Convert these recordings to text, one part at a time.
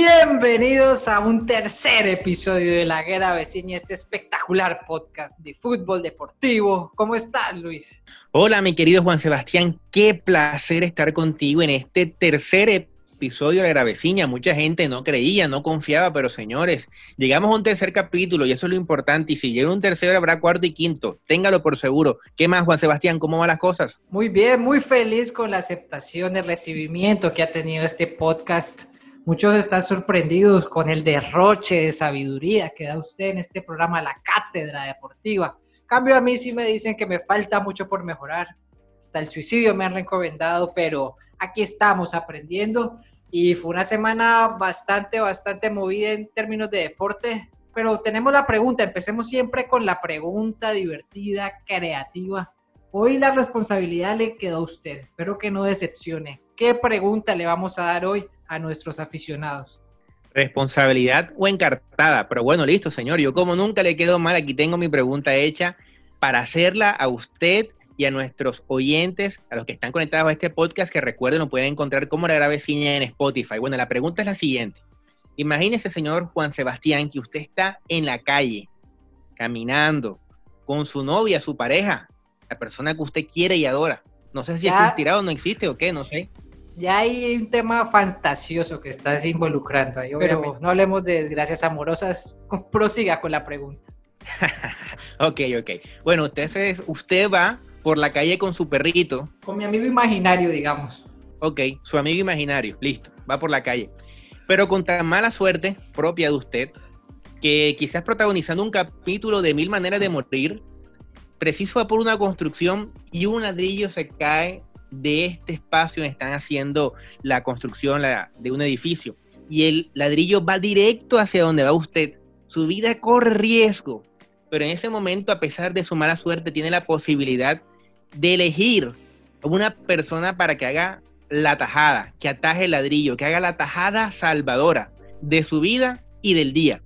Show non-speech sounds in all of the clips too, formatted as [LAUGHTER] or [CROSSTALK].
Bienvenidos a un tercer episodio de La Guerra Vecina, este espectacular podcast de fútbol deportivo. ¿Cómo estás, Luis? Hola, mi querido Juan Sebastián. Qué placer estar contigo en este tercer episodio de La Guerra Vecina. Mucha gente no creía, no confiaba, pero señores, llegamos a un tercer capítulo y eso es lo importante. Y si llega un tercero, habrá cuarto y quinto. Téngalo por seguro. ¿Qué más, Juan Sebastián? ¿Cómo van las cosas? Muy bien, muy feliz con la aceptación, el recibimiento que ha tenido este podcast Muchos están sorprendidos con el derroche de sabiduría que da usted en este programa, La Cátedra Deportiva. cambio, a mí sí me dicen que me falta mucho por mejorar. Hasta el suicidio me han recomendado, pero aquí estamos aprendiendo. Y fue una semana bastante, bastante movida en términos de deporte. Pero tenemos la pregunta, empecemos siempre con la pregunta divertida, creativa. Hoy la responsabilidad le quedó a usted, espero que no decepcione. ¿Qué pregunta le vamos a dar hoy? A nuestros aficionados. Responsabilidad o encartada, pero bueno, listo, señor. Yo como nunca le quedo mal, aquí tengo mi pregunta hecha para hacerla a usted y a nuestros oyentes, a los que están conectados a este podcast, que recuerden, lo pueden encontrar como la grave ciña en Spotify. Bueno, la pregunta es la siguiente. Imagínese, señor Juan Sebastián, que usted está en la calle, caminando, con su novia, su pareja, la persona que usted quiere y adora. No sé si es un tirado no existe o qué, no sé ya hay un tema fantasioso que estás involucrando ahí, pero no hablemos de desgracias amorosas. [LAUGHS] Prosiga con la pregunta. [LAUGHS] ok, ok. Bueno, usted, usted va por la calle con su perrito. Con mi amigo imaginario, digamos. Ok, su amigo imaginario, listo, va por la calle. Pero con tan mala suerte propia de usted, que quizás protagonizando un capítulo de mil maneras de morir, preciso va por una construcción y un ladrillo se cae de este espacio están haciendo la construcción de un edificio y el ladrillo va directo hacia donde va usted. Su vida corre riesgo, pero en ese momento, a pesar de su mala suerte, tiene la posibilidad de elegir una persona para que haga la tajada, que ataje el ladrillo, que haga la tajada salvadora de su vida y del día.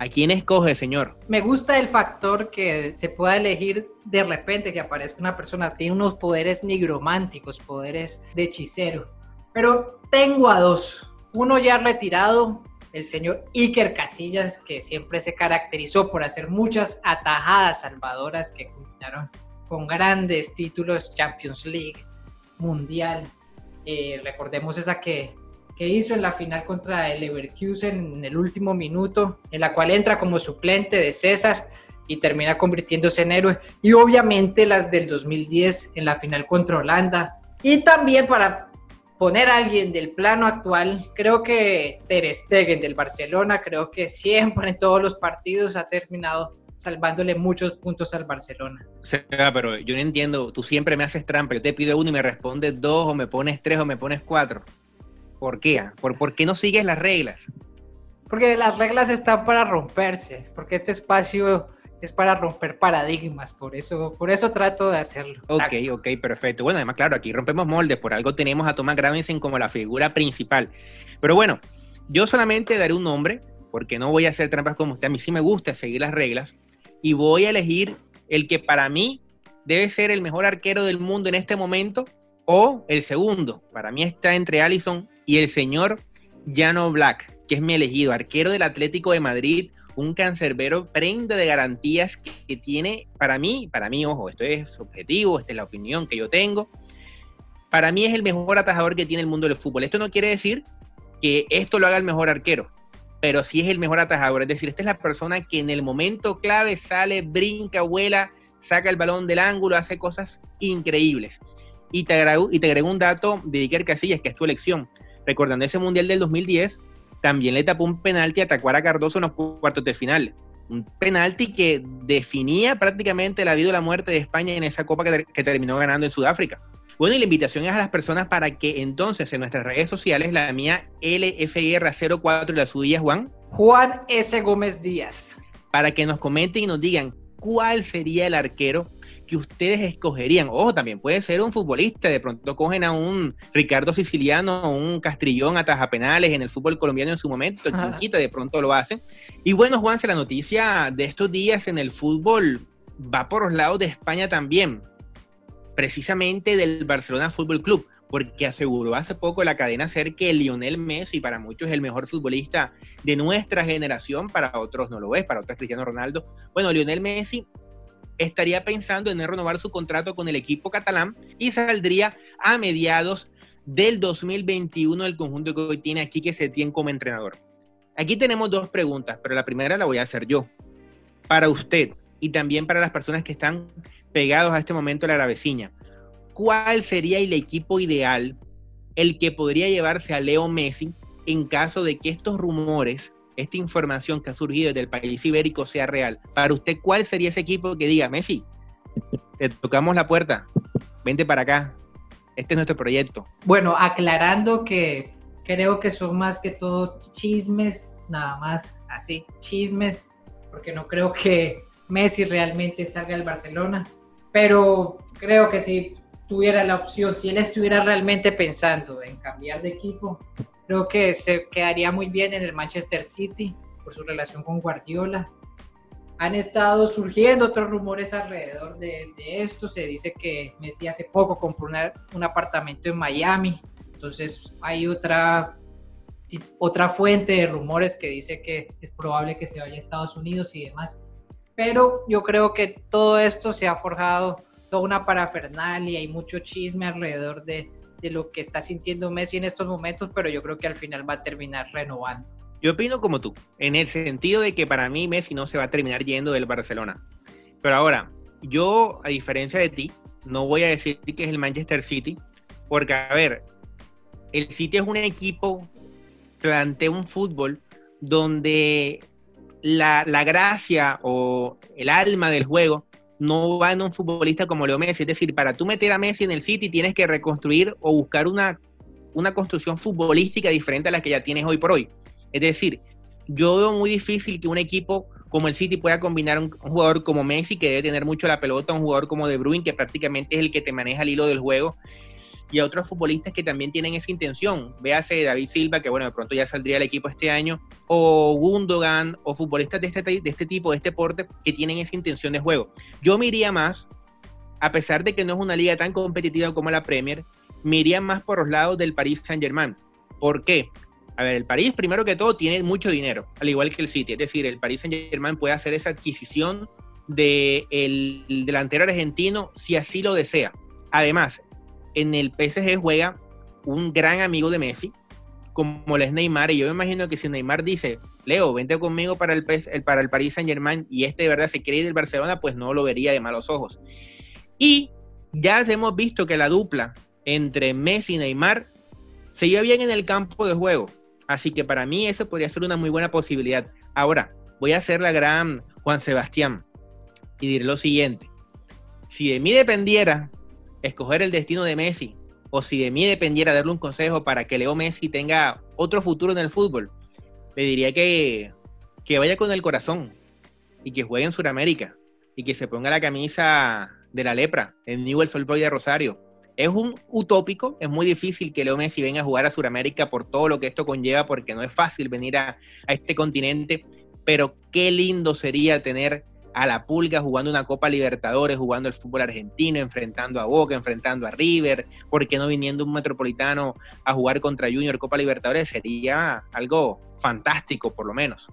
¿A quién escoge, señor? Me gusta el factor que se pueda elegir de repente que aparezca una persona, tiene unos poderes nigrománticos, poderes de hechicero. Pero tengo a dos. Uno ya retirado, el señor Iker Casillas, que siempre se caracterizó por hacer muchas atajadas salvadoras que culminaron con grandes títulos, Champions League, Mundial. Eh, recordemos esa que que hizo en la final contra el Leverkusen en el último minuto, en la cual entra como suplente de César y termina convirtiéndose en héroe. Y obviamente las del 2010 en la final contra Holanda. Y también para poner a alguien del plano actual, creo que Ter Stegen del Barcelona, creo que siempre en todos los partidos ha terminado salvándole muchos puntos al Barcelona. O sea, pero yo no entiendo, tú siempre me haces trampa, yo te pido uno y me respondes dos, o me pones tres, o me pones cuatro. ¿Por qué? ¿Por, ¿Por qué no sigues las reglas? Porque las reglas están para romperse, porque este espacio es para romper paradigmas, por eso, por eso trato de hacerlo. Ok, ok, perfecto. Bueno, además, claro, aquí rompemos moldes, por algo tenemos a Thomas Gravensen como la figura principal. Pero bueno, yo solamente daré un nombre, porque no voy a hacer trampas como usted, a mí sí me gusta seguir las reglas, y voy a elegir el que para mí debe ser el mejor arquero del mundo en este momento, o el segundo. Para mí está entre Allison y el señor Jano Black, que es mi elegido, arquero del Atlético de Madrid, un cancerbero prenda de garantías que, tiene, para mí, para mí, ojo, esto es objetivo, esta es la opinión que yo tengo, para mí es el mejor atajador que tiene el mundo del fútbol. Esto no quiere decir que esto lo haga el mejor arquero, pero sí es el mejor atajador. Es decir, esta es la persona que en el momento clave sale, brinca, vuela, saca el balón del ángulo, hace cosas increíbles. Y te agrego, y te agrego un dato de Iker Casillas, que es tu elección recordando ese Mundial del 2010, también le tapó un penalti a Tacuara Cardoso en los cuartos de final. Un penalti que definía prácticamente la vida o la muerte de España en esa copa que, terminó ganando en Sudáfrica. Bueno, y la invitación es a las personas para que entonces en nuestras redes sociales, la mía LFR04 y la suya, Juan. Juan S. Gómez Díaz. Para que nos comenten y nos digan cuál sería el arquero que ustedes escogerían. Ojo, también puede ser un futbolista, de pronto cogen a un Ricardo Siciliano, un Castrillón a penales en el fútbol colombiano en su momento, Chinchita de pronto lo hacen. Y bueno, Juanse, la noticia de estos días en el fútbol va por los lados de España también, precisamente del Barcelona Fútbol Club, porque aseguró hace poco la cadena ser que Lionel Messi para muchos es el mejor futbolista de nuestra generación, para otros no lo es, para otros Cristiano Ronaldo. Bueno, Lionel Messi estaría pensando en renovar su contrato con el equipo catalán y saldría a mediados del 2021 el conjunto que hoy tiene aquí que se tiene como entrenador. Aquí tenemos dos preguntas, pero la primera la voy a hacer yo. Para usted y también para las personas que están pegados a este momento a la graveciña, ¿cuál sería el equipo ideal, el que podría llevarse a Leo Messi en caso de que estos rumores, esta información que ha surgido del país ibérico sea real? Para usted, ¿cuál sería ese equipo que diga, Messi, te tocamos la puerta, vente para acá, este es nuestro proyecto? Bueno, aclarando que creo que son más que todo chismes, nada más así, chismes, porque no creo que Messi realmente salga del Barcelona, pero creo que si tuviera la opción, si él estuviera realmente pensando en cambiar de equipo, creo que se quedaría muy bien en el Manchester City por su relación con Guardiola. Han estado surgiendo otros rumores alrededor de, esto. Se dice que Messi hace poco compró un apartamento en Miami entonces hay otra, otra fuente de rumores que dice que es probable que se vaya a Estados Unidos y demás. Pero yo creo que todo esto se ha forjado toda una parafernalia y mucho chisme alrededor de, de lo que está sintiendo Messi en estos momentos, pero yo creo que al final va a terminar renovando. Yo opino como tú, en el sentido de que para mí Messi no se va a terminar yendo del Barcelona. Pero ahora, yo, a diferencia de ti, no voy a decir que es el Manchester City, porque, a ver, el City es un equipo, plantea un fútbol donde la, gracia o el alma del juego no va en un futbolista como Leo Messi. Es decir, para tú meter a Messi en el City tienes que reconstruir o buscar una, una construcción futbolística diferente a la que ya tienes hoy por hoy. Es decir, yo veo muy difícil que un equipo como el City pueda combinar un, un, jugador como Messi, que debe tener mucho la pelota, un jugador como De Bruyne, que prácticamente es el que te maneja el hilo del juego, y a otros futbolistas que también tienen esa intención. Véase David Silva, que bueno, de pronto ya saldría el equipo este año, o Gundogan, o futbolistas de este, de este tipo, de este porte, que tienen esa intención de juego. Yo me iría más, a pesar de que no es una liga tan competitiva como la Premier, me iría más por los lados del Paris Saint-Germain. ¿Por qué? A ver, el París, primero que todo, tiene mucho dinero, al igual que el City. Es decir, el Paris Saint-Germain puede hacer esa adquisición del de delantero argentino si así lo desea. Además, en el PSG juega un gran amigo de Messi, como es Neymar, y yo me imagino que si Neymar dice, Leo, vente conmigo para el, para el Paris Saint Germain, y este de verdad se cree del Barcelona, pues no lo vería de malos ojos. Y ya hemos visto que la dupla entre Messi y Neymar se lleva bien en el campo de juego. Así que para mí eso podría ser una muy buena posibilidad. Ahora, voy a hacer la gran Juan Sebastián y diré lo siguiente. Si de mí dependiera, escoger el destino de Messi o si de mí dependiera darle un consejo para que Leo Messi tenga otro futuro en el fútbol, le diría que, que vaya con el corazón y que juegue en Sudamérica y que se ponga la camisa de la lepra, en Newell's Old de Rosario. Es un utópico, es muy difícil que Leo Messi venga a jugar a Sudamérica por todo lo que esto conlleva, porque no es fácil venir a, a este continente, pero qué lindo sería tener a la pulga jugando una Copa Libertadores, jugando el fútbol argentino, enfrentando a Boca, enfrentando a River, ¿por qué no viniendo un metropolitano a jugar contra Junior Copa Libertadores? Sería algo fantástico, por lo menos.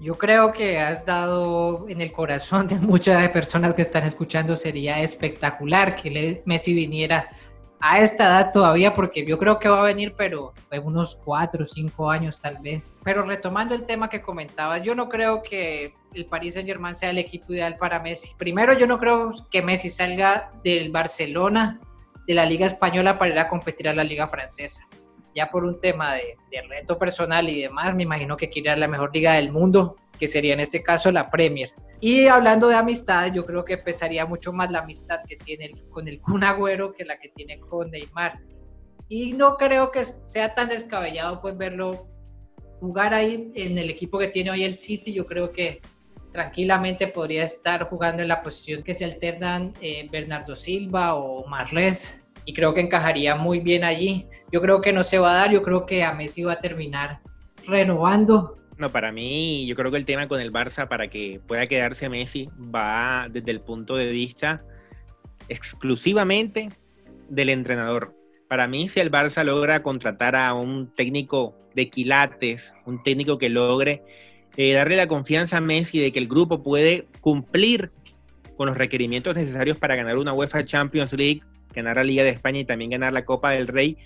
Yo creo que has dado en el corazón de muchas personas que están escuchando, sería espectacular que Messi viniera a esta edad todavía, porque yo creo que va a venir, pero en unos cuatro o cinco años tal vez. Pero retomando el tema que comentabas, yo no creo que el Paris Saint Germain sea el equipo ideal para Messi. Primero, yo no creo que Messi salga del Barcelona, de la Liga Española, para ir a competir a la Liga Francesa. Ya por un tema de, de reto personal y demás, me imagino que quiere la mejor liga del mundo, que sería en este caso la Premier. Y hablando de amistad, yo creo que pesaría mucho más la amistad que tiene con el Kun Agüero que la que tiene con Neymar. Y no creo que sea tan descabellado pues verlo jugar ahí en el equipo que tiene hoy el City. Yo creo que tranquilamente podría estar jugando en la posición que se alternan eh, Bernardo Silva o Marles y creo que encajaría muy bien allí. Yo creo que no se va a dar, yo creo que a Messi va a terminar renovando no, para mí, yo creo que el tema con el Barça, para que pueda quedarse Messi, va desde el punto de vista exclusivamente del entrenador. Para mí, si el Barça logra contratar a un técnico de quilates, un técnico que logre eh, darle la confianza a Messi de que el grupo puede cumplir con los requerimientos necesarios para ganar una UEFA Champions League, ganar la Liga de España y también ganar la Copa del Rey,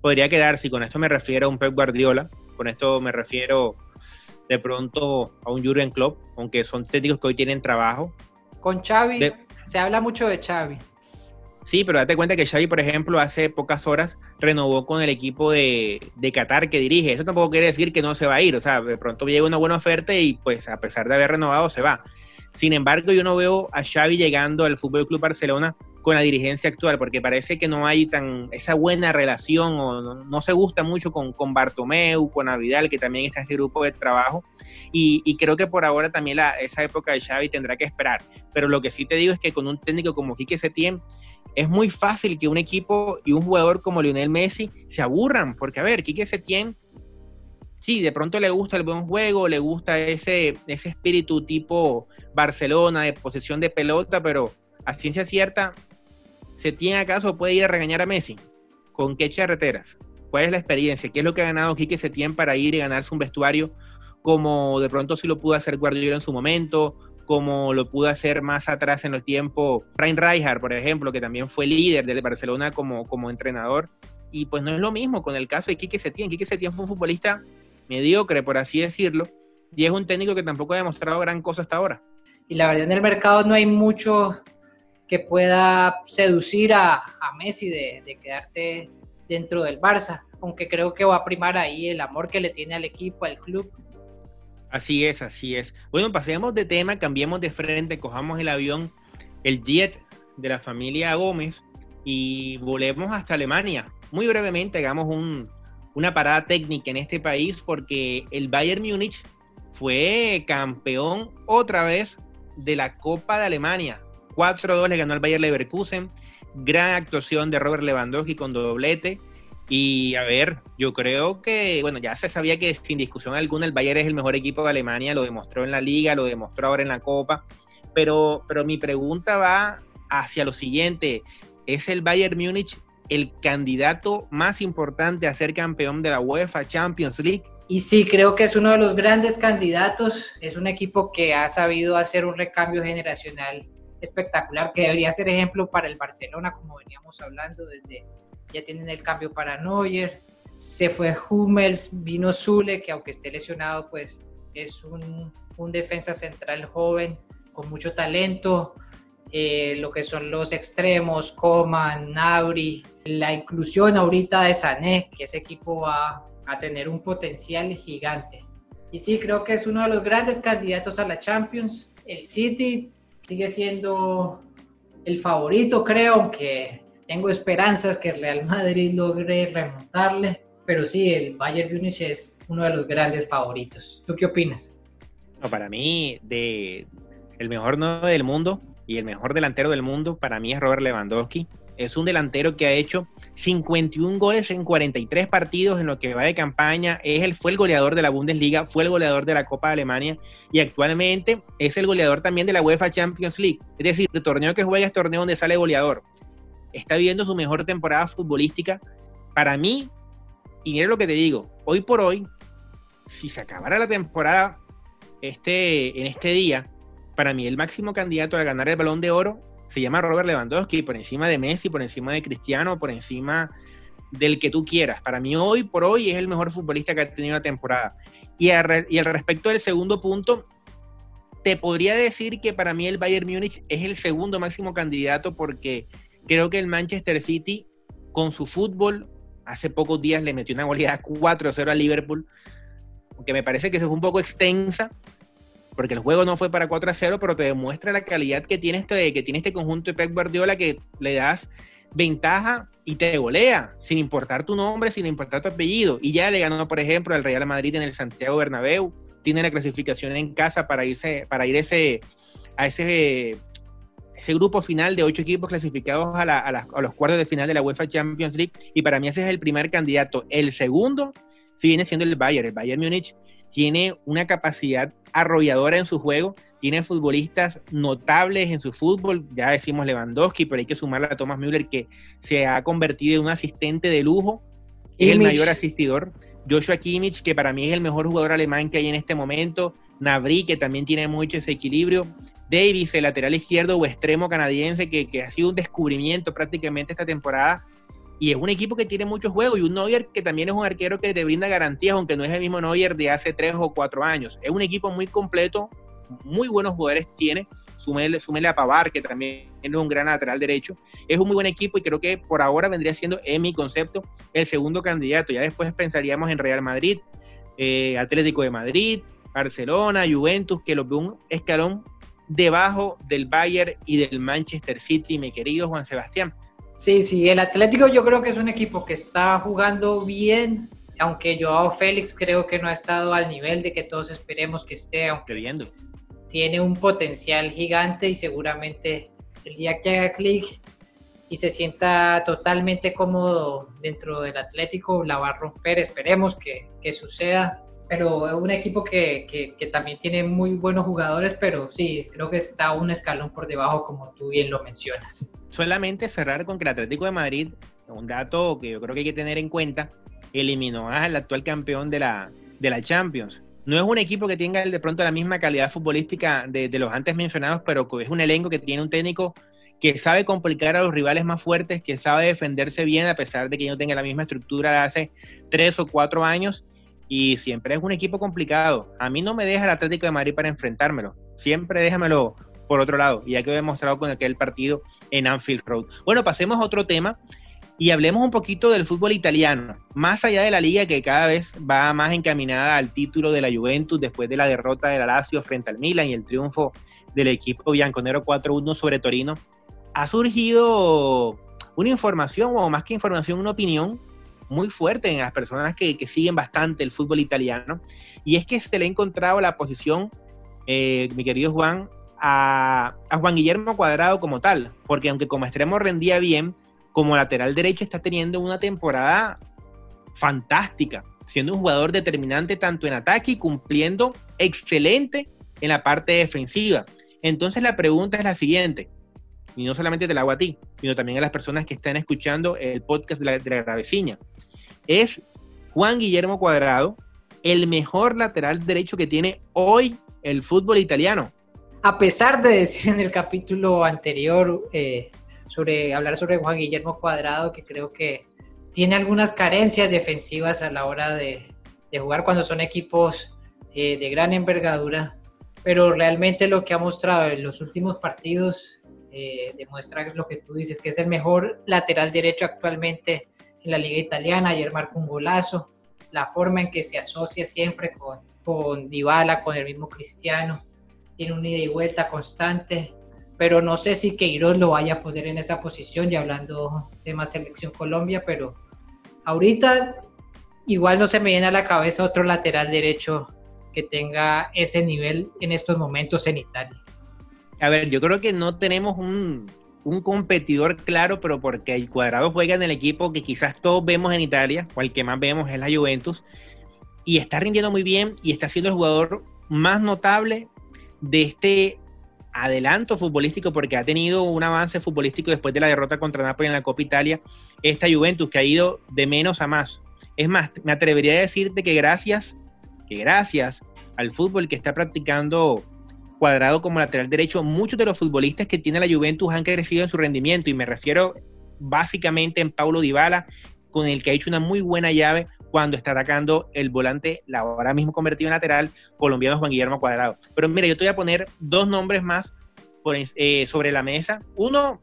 podría quedarse. Y con esto me refiero a un Pep Guardiola, con esto me refiero de pronto a un Jurgen Klopp, aunque son técnicos que hoy tienen trabajo. Con Xavi, se habla mucho de Xavi. Sí, pero date cuenta que Xavi, por ejemplo, hace pocas horas renovó con el equipo de, de, Qatar que dirige. Eso tampoco quiere decir que no se va a ir. O sea, de pronto llega una buena oferta y pues a pesar de haber renovado se va. Sin embargo, yo no veo a Xavi llegando al Fútbol Club Barcelona con la dirigencia actual, porque parece que no hay tan esa buena relación o no, se gusta mucho con, con, Bartomeu, con Avidal, que también está en este grupo de trabajo. Y, creo que por ahora también la, esa época de Xavi tendrá que esperar. Pero lo que sí te digo es que con un técnico como Quique Setién, es muy fácil que un equipo y un jugador como Lionel Messi se aburran, porque a ver, Quique Setién, sí, de pronto le gusta el buen juego, le gusta ese, ese espíritu tipo Barcelona de posesión de pelota, pero a ciencia cierta, ¿Setién acaso puede ir a regañar a Messi? ¿Con qué charreteras? ¿Cuál es la experiencia? ¿Qué es lo que ha ganado Quique Setién para ir y ganarse un vestuario como de pronto sí lo pudo hacer Guardiola en su momento, como lo pudo hacer más atrás en el tiempo Ryan Rijkaard, por ejemplo, que también fue líder del Barcelona como, como entrenador. Y pues no es lo mismo con el caso de Quique Setién. Quique Setién fue un futbolista mediocre, por así decirlo, y es un técnico que tampoco ha demostrado gran cosa hasta ahora. Y la verdad en el mercado no hay mucho que pueda seducir a, a Messi de, de quedarse dentro del Barça, aunque creo que va a primar ahí el amor que le tiene al equipo, al club Así es, así es. Bueno, pasemos de tema, cambiemos de frente, cojamos el avión, el jet de la familia Gómez y volvemos hasta Alemania. Muy brevemente hagamos una parada técnica en este país porque el Bayern Múnich fue campeón otra vez de la Copa de Alemania. 4-2 le ganó al Bayern Leverkusen. Gran actuación de Robert Lewandowski con doblete. Y a ver, yo creo que, bueno, ya se sabía que sin discusión alguna el Bayern es el mejor equipo de Alemania, lo demostró en la liga, lo demostró ahora en la Copa, pero, pero mi pregunta va hacia lo siguiente, ¿es el Bayern Múnich el candidato más importante a ser campeón de la UEFA Champions League? Y sí, creo que es uno de los grandes candidatos, es un equipo que ha sabido hacer un recambio generacional espectacular, que debería ser ejemplo para el Barcelona, como veníamos hablando desde ya tienen el cambio para Neuer, se fue Hummels, vino Zule, que aunque esté lesionado, pues es un, un defensa central joven con mucho talento, eh, lo que son los extremos, Coman, Nauri, la inclusión ahorita de Sané, que ese equipo va a tener un potencial gigante. Y sí, creo que es uno de los grandes candidatos a la Champions. El City sigue siendo el favorito, creo, aunque tengo esperanzas que Real Madrid logre remontarle, pero sí, el Bayern Munich es uno de los grandes favoritos. ¿Tú qué opinas? No, para mí, de el mejor 9 del mundo y el mejor delantero del mundo, para mí es Robert Lewandowski. Es un delantero que ha hecho 51 goles en 43 partidos en lo que va de campaña. Es el, fue el goleador de la Bundesliga, fue el goleador de la Copa de Alemania y actualmente es el goleador también de la UEFA Champions League. Es decir, el torneo que juega es torneo donde sale goleador está viviendo su mejor temporada futbolística. Para mí, y mira lo que te digo, hoy por hoy, si se acabara la temporada este, en este día, para mí el máximo candidato a ganar el balón de oro se llama Robert Lewandowski, por encima de Messi, por encima de Cristiano, por encima del que tú quieras. Para mí hoy por hoy es el mejor futbolista que ha tenido la temporada. Y, al, respecto del segundo punto, te podría decir que para mí el Bayern Múnich es el segundo máximo candidato porque Creo que el Manchester City, con su fútbol, hace pocos días le metió una goleada 4-0 a Liverpool, aunque me parece que se fue un poco extensa, porque el juego no fue para 4-0, pero te demuestra la calidad que tiene, este, que tiene este conjunto de Pep Guardiola, que le das ventaja y te golea, sin importar tu nombre, sin importar tu apellido. Y ya le ganó, por ejemplo, al Real Madrid en el Santiago Bernabéu. Tiene la clasificación en casa para irse, para ir a ese grupo final de ocho equipos clasificados a, los cuartos de final de la UEFA Champions League y para mí ese es el primer candidato. El segundo si viene siendo el Bayern. El Bayern Múnich tiene una capacidad arrolladora en su juego, tiene futbolistas notables en su fútbol, ya decimos Lewandowski, pero hay que sumarle a Thomas Müller que se ha convertido en un asistente de lujo, es el mayor asistidor. Joshua Kimmich, que para mí es el mejor jugador alemán que hay en este momento, Nabri, que también tiene mucho ese equilibrio, Davis, el lateral izquierdo o extremo canadiense, que, que ha sido un descubrimiento prácticamente esta temporada, y es un equipo que tiene muchos juegos y un Neuer que también es un arquero que te brinda garantías, aunque no es el mismo Neuer de hace tres o cuatro años. Es un equipo muy completo, muy buenos jugadores tiene. Súmele, súmele a Pavar, que también es un gran lateral derecho. Es un muy buen equipo y creo que por ahora vendría siendo, en mi concepto, el segundo candidato. Ya después pensaríamos en Real Madrid, eh, Atlético de Madrid, Barcelona, Juventus, que los veo un escalón debajo del Bayern y del Manchester City, mi querido Juan Sebastián. Sí, sí, el Atlético yo creo que es un equipo que está jugando bien, aunque Joao Félix creo que no ha estado al nivel de que todos esperemos que esté, viendo. tiene un potencial gigante y seguramente el día que haga clic y se sienta totalmente cómodo dentro del Atlético la va a romper, esperemos que, que suceda pero es un equipo que, que, también tiene muy buenos jugadores, pero sí, creo que está un escalón por debajo, como tú bien lo mencionas. Solamente cerrar con que el Atlético de Madrid, un dato que yo creo que hay que tener en cuenta, eliminó al actual campeón de la, de la Champions. No es un equipo que tenga de pronto la misma calidad futbolística de, de los antes mencionados, pero es un elenco que tiene un técnico que sabe complicar a los rivales más fuertes, que sabe defenderse bien a pesar de que no tenga la misma estructura de hace tres o cuatro años y siempre es un equipo complicado. A mí no me deja el Atlético de Madrid para enfrentármelo. Siempre déjamelo por otro lado, y ya que he demostrado con aquel partido en Anfield Road. Bueno, pasemos a otro tema y hablemos un poquito del fútbol italiano. Más allá de la liga que cada vez va más encaminada al título de la Juventus después de la derrota de la Lazio frente al Milan y el triunfo del equipo bianconero 4-1 sobre Torino, ha surgido una información, o más que información, una opinión muy fuerte en las personas que, siguen bastante el fútbol italiano, y es que se le ha encontrado la posición, eh, mi querido Juan, a, Juan Guillermo Cuadrado como tal, porque aunque como extremo rendía bien, como lateral derecho está teniendo una temporada fantástica, siendo un jugador determinante tanto en ataque y cumpliendo excelente en la parte defensiva. Entonces la pregunta es la siguiente, y no solamente te la hago a ti, sino también a las personas que están escuchando el podcast de la, de Gravecina. Es Juan Guillermo Cuadrado el mejor lateral derecho que tiene hoy el fútbol italiano. A pesar de decir en el capítulo anterior eh, sobre hablar sobre Juan Guillermo Cuadrado, que creo que tiene algunas carencias defensivas a la hora de, jugar cuando son equipos eh, de gran envergadura, pero realmente lo que ha mostrado en los últimos partidos eh, demuestra lo que tú dices, que es el mejor lateral derecho actualmente en la liga italiana. Ayer marcó un golazo, la forma en que se asocia siempre con, con Dybala, con el mismo Cristiano, tiene un ida y vuelta constante, pero no sé si Queiroz lo vaya a poner en esa posición, ya hablando de más selección Colombia, pero ahorita igual no se me viene a la cabeza otro lateral derecho que tenga ese nivel en estos momentos en Italia a ver, yo creo que no tenemos un, competidor claro, pero porque el cuadrado juega en el equipo que quizás todos vemos en Italia, o el que más vemos es la Juventus, y está rindiendo muy bien y está siendo el jugador más notable de este adelanto futbolístico porque ha tenido un avance futbolístico después de la derrota contra Napoli en la Copa Italia, esta Juventus que ha ido de menos a más. Es más, me atrevería a decirte que gracias, que gracias al fútbol que está practicando Cuadrado como lateral derecho, muchos de los futbolistas que tiene la Juventus han crecido en su rendimiento y me refiero básicamente en Paulo Dybala, con el que ha hecho una muy buena llave cuando está atacando el volante, la ahora mismo convertido en lateral, colombiano Juan Guillermo Cuadrado. Pero mira, yo te voy a poner dos nombres más eh, sobre la mesa. Uno,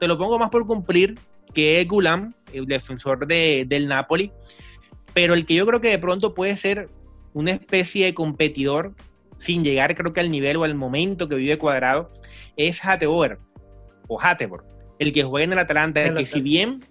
te lo pongo más por cumplir, que es Gulam, el defensor del Napoli, pero el que yo creo que de pronto puede ser una especie de competidor sin llegar creo que al nivel o al momento que vive Cuadrado, es Hateboer o Hatebor, el que juega en el Atalanta, el que si bien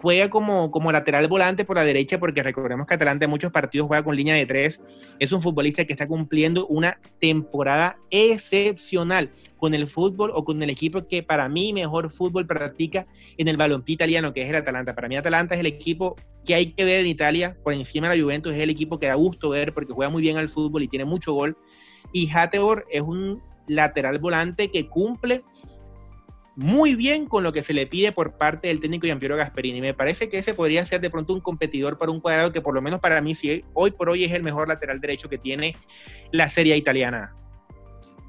juega como, como lateral volante por la derecha, porque recordemos que Atalanta en muchos partidos juega con línea de tres. Es un futbolista que está cumpliendo una temporada excepcional con el fútbol o con el equipo que para mí mejor fútbol practica en el balompié italiano, que es el Atalanta. Para mí Atalanta es el equipo que hay que ver en Italia, por encima de la Juventus, es el equipo que da gusto ver porque juega muy bien al fútbol y tiene mucho gol. Y Hatebor es un lateral volante que cumple muy bien con lo que se le pide por parte del técnico Giampiero Gasperini. Me parece que ese podría ser de pronto un competidor para un cuadrado que por lo menos para mí sí, hoy por hoy es el mejor lateral derecho que tiene la serie italiana.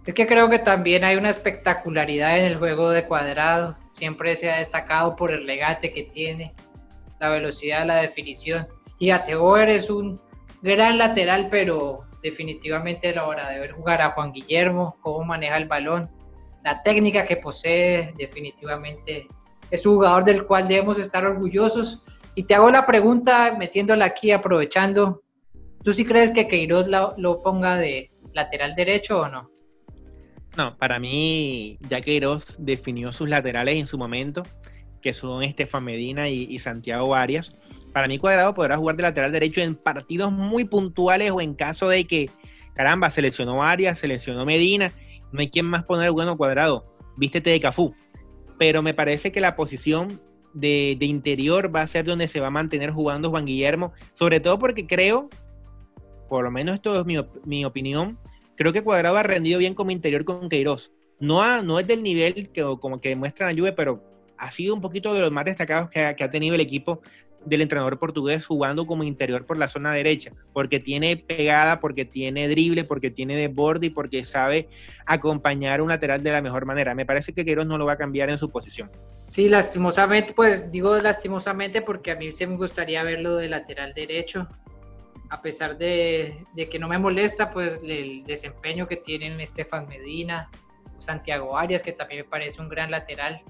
Es que creo que también hay una espectacularidad en el juego de cuadrado. Siempre se ha destacado por el regate que tiene, la velocidad, la definición. Y Ateoer es un gran lateral, pero definitivamente a la hora de ver jugar a Juan Guillermo, cómo maneja el balón, la técnica que posee definitivamente es un jugador del cual debemos estar orgullosos. Y te hago la pregunta, metiéndola aquí, aprovechando, ¿tú sí crees que Queiroz lo, ponga de lateral derecho o no? No, para mí ya Queiroz definió sus laterales en su momento, que son Estefan Medina y, y, Santiago Arias. Para mí Cuadrado podrá jugar de lateral derecho en partidos muy puntuales o en caso de que, caramba, seleccionó Arias, seleccionó Medina no hay quien más poner bueno cuadrado, vístete de Cafú. Pero me parece que la posición de, interior va a ser donde se va a mantener jugando Juan Guillermo, sobre todo porque creo, por lo menos esto es mi, opinión, creo que Cuadrado ha rendido bien como interior con Queiroz. No, no es del nivel que como que demuestra la Juve, pero ha sido un poquito de los más destacados que ha tenido el equipo del entrenador portugués jugando como interior por la zona derecha, porque tiene pegada, porque tiene drible, porque tiene de borde y porque sabe acompañar un lateral de la mejor manera. Me parece que Queiroz no lo va a cambiar en su posición. Sí, lastimosamente, pues digo lastimosamente porque a mí sí me gustaría verlo de lateral derecho, a pesar de, que no me molesta pues el desempeño que tienen Estefan Medina, Santiago Arias, que también me parece un gran lateral,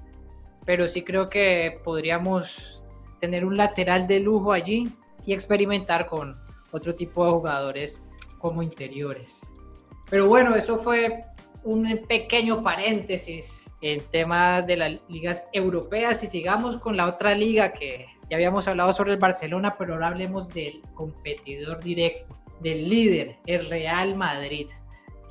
pero sí creo que podríamos tener un lateral de lujo allí y experimentar con otro tipo de jugadores como interiores. Pero bueno, eso fue un pequeño paréntesis en temas de las ligas europeas y sigamos con la otra liga que ya habíamos hablado sobre el Barcelona, pero ahora hablemos del competidor directo, del líder, el Real Madrid,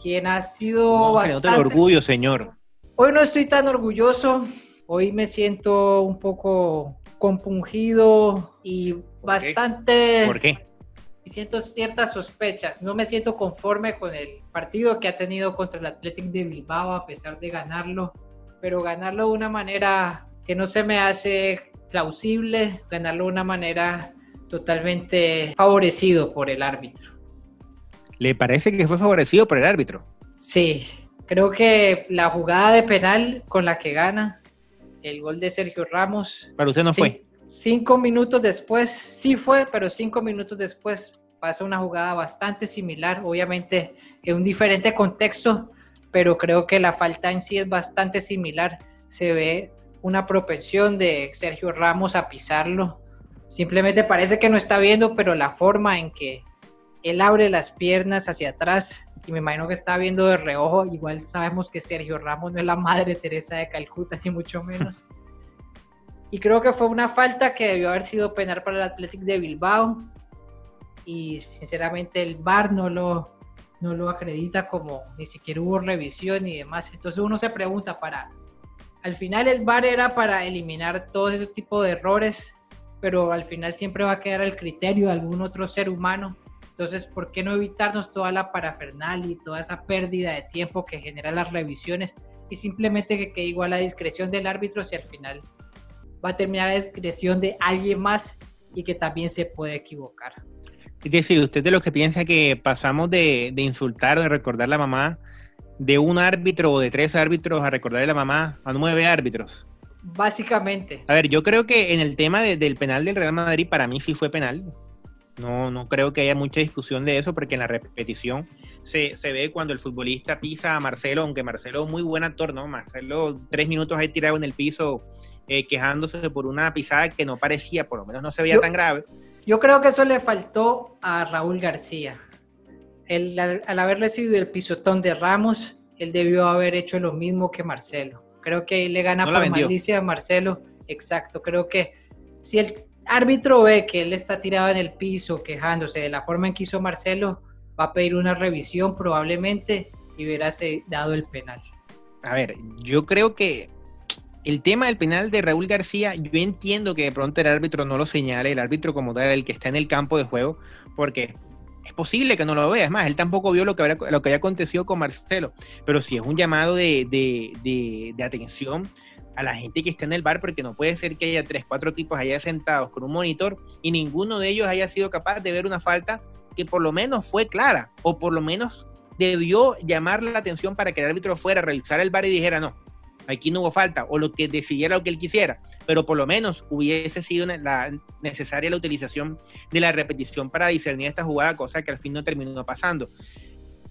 quien ha sido bastante... orgullo, señor. Hoy no estoy tan orgulloso, hoy me siento un poco compungido y bastante... ¿Por qué? Y siento ciertas sospechas. No me siento conforme con el partido que ha tenido contra el Athletic de Bilbao a pesar de ganarlo, pero ganarlo de una manera que no se me hace plausible, ganarlo de una manera totalmente favorecido por el árbitro. ¿Le parece que fue favorecido por el árbitro? Sí, creo que la jugada de penal con la que gana el gol de Sergio Ramos. Para usted no fue. Cinco minutos después, sí fue, pero cinco minutos después pasa una jugada bastante similar, obviamente en un diferente contexto, pero creo que la falta en sí es bastante similar. Se ve una propensión de Sergio Ramos a pisarlo. Simplemente parece que no está viendo, pero la forma en que él abre las piernas hacia atrás y me imagino que está viendo de reojo. Igual sabemos que Sergio Ramos no es la madre Teresa de Calcuta, ni mucho menos. [LAUGHS] Y creo que fue una falta que debió haber sido penal para el Athletic de Bilbao. Y sinceramente el VAR no lo, no lo acredita como ni siquiera hubo revisión y demás. Entonces uno se pregunta para... Al final el VAR era para eliminar todo ese tipo de errores, pero al final siempre va a quedar el criterio de algún otro ser humano entonces, ¿por qué no evitarnos toda la parafernalia y toda esa pérdida de tiempo que genera las revisiones y simplemente que quede igual a discreción del árbitro si al final va a terminar a discreción de alguien más y que también se puede equivocar? Es decir, usted de lo que piensa que pasamos de, insultar o de recordar a la mamá de un árbitro o de tres árbitros a recordar a la mamá a nueve árbitros. Básicamente. A ver, yo creo que en el tema del penal del Real Madrid, para mí sí fue penal. No, no creo que haya mucha discusión de eso porque en la repetición se, ve cuando el futbolista pisa a Marcelo, aunque Marcelo es muy buen actor, ¿no? Marcelo tres minutos ahí tirado en el piso eh, quejándose por una pisada que no parecía, por lo menos no se veía tan grave. Yo creo que eso le faltó a Raúl García. al, haber recibido el pisotón de Ramos, él debió haber hecho lo mismo que Marcelo. Creo que ahí le gana por malicia a Marcelo. Exacto, creo que Si el árbitro ve que él está tirado en el piso quejándose de la forma en que hizo Marcelo, va a pedir una revisión probablemente y verás dado el penal. A ver, yo creo que el tema del penal de Raúl García, yo entiendo que de pronto el árbitro no lo señale, el árbitro como tal, el que está en el campo de juego, porque es posible que no lo vea. Es más, él tampoco vio lo que, había, lo que había acontecido con Marcelo. Pero si es un llamado de, de, atención a la gente que está en el bar, porque no puede ser que haya tres, cuatro tipos allá sentados con un monitor y ninguno de ellos haya sido capaz de ver una falta que por lo menos fue clara o por lo menos debió llamar la atención para que el árbitro fuera a revisar el bar y dijera no, aquí no hubo falta, o lo que decidiera lo que él quisiera, pero por lo menos hubiese sido la, necesaria la utilización de la repetición para discernir esta jugada, cosa que al fin no terminó pasando.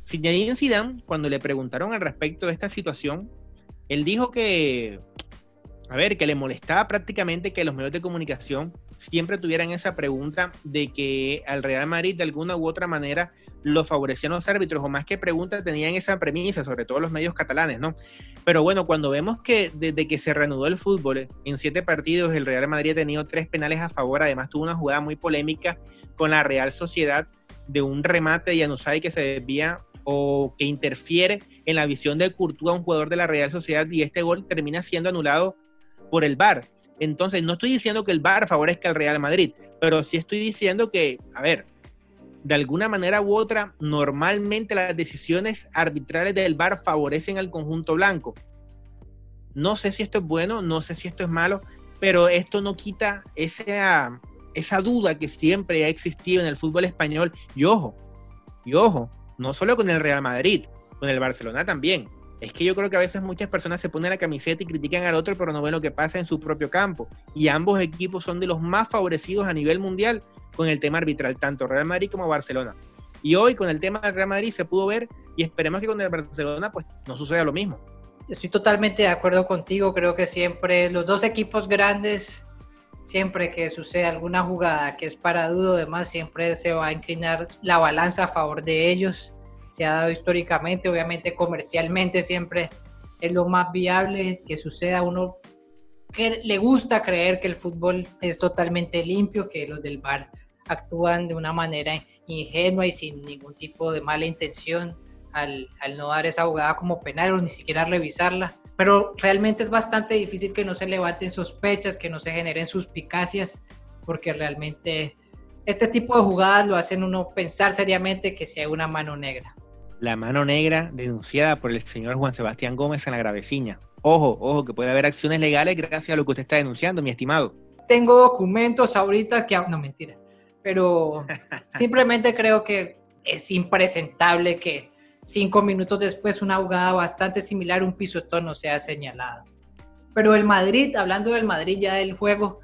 Zinedine Zidane, cuando le preguntaron al respecto de esta situación, él dijo que, a ver, que le molestaba prácticamente que los medios de comunicación siempre tuvieran esa pregunta de que al Real Madrid de alguna u otra manera lo favorecían los árbitros, o más que preguntas tenían esa premisa, sobre todo los medios catalanes, ¿no? Pero bueno, cuando vemos que desde que se reanudó el fútbol, en siete partidos el Real Madrid ha tenido tres penales a favor, además tuvo una jugada muy polémica con la Real Sociedad de un remate de Yanusay que se desvía o que interfiere en la visión de Courtois, un jugador de la Real Sociedad, y este gol termina siendo anulado por el VAR. Entonces, no estoy diciendo que el VAR favorezca al Real Madrid, pero sí estoy diciendo que, a ver, de alguna manera u otra, normalmente las decisiones arbitrales del VAR favorecen al conjunto blanco. No sé si esto es bueno, no sé si esto es malo, pero esto no quita esa, esa duda que siempre ha existido en el fútbol español. Y ojo, y ojo, no solo con el Real Madrid, con el Barcelona también. Es que yo creo que a veces muchas personas se ponen la camiseta y critican al otro, pero no ven lo que pasa en su propio campo. Y ambos equipos son de los más favorecidos a nivel mundial con el tema arbitral, tanto Real Madrid como Barcelona. Y hoy con el tema del Real Madrid se pudo ver y esperemos que con el Barcelona pues no suceda lo mismo. Estoy totalmente de acuerdo contigo, creo que siempre los dos equipos grandes, siempre que sucede alguna jugada que es para dudo, además siempre se va a inclinar la balanza a favor de ellos. Se ha dado históricamente, obviamente comercialmente siempre es lo más viable que suceda. Uno que le gusta creer que el fútbol es totalmente limpio, que los del bar actúan de una manera ingenua y sin ningún tipo de mala intención al, al, no dar esa jugada como penal o ni siquiera revisarla. Pero realmente es bastante difícil que no se levanten sospechas, que no se generen suspicacias, porque realmente este tipo de jugadas lo hacen uno pensar seriamente que sea una mano negra. La mano negra denunciada por el señor Juan Sebastián Gómez en la Graveciña. Ojo, ojo, que puede haber acciones legales gracias a lo que usted está denunciando, mi estimado. Tengo documentos ahorita que... No, mentira pero [LAUGHS] simplemente creo que es impresentable que cinco minutos después una jugada bastante similar, un pisotón, no sea señalado. Pero el Madrid, hablando del Madrid ya del juego,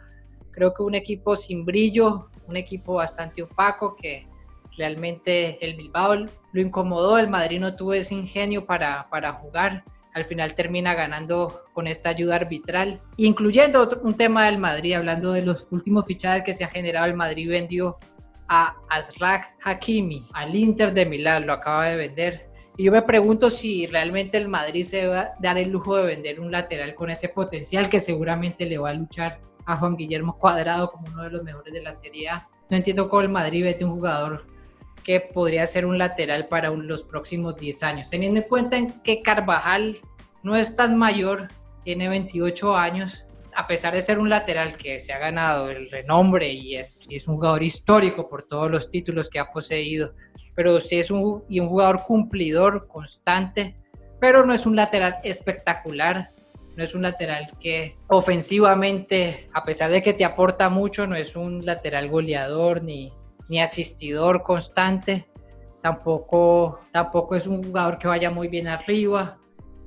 creo que un equipo sin brillo, un equipo bastante opaco que realmente el Bilbao lo incomodó, el Madrid no tuvo ese ingenio para, para jugar, al final termina ganando con esta ayuda arbitral, incluyendo un tema del Madrid, hablando de los últimos fichajes que se ha generado, el Madrid vendió a Asraq Hakimi al Inter de Milán, lo acaba de vender. Y yo me pregunto si realmente el Madrid se va a dar el lujo de vender un lateral con ese potencial que seguramente le va a luchar a Juan Guillermo Cuadrado como uno de los mejores de la Serie A. No entiendo cómo el Madrid vende un jugador que podría ser un lateral para los próximos 10 años. Teniendo en cuenta que Carvajal no es tan mayor, tiene 28 años, a pesar de ser un lateral que se ha ganado el renombre y es, es un jugador histórico por todos los títulos que ha poseído, pero sí es un, y un jugador cumplidor, constante, pero no es un lateral espectacular, no es un lateral que ofensivamente, a pesar de que te aporta mucho, no es un lateral goleador ni, ni asistidor constante. Tampoco, tampoco es un jugador que vaya muy bien arriba.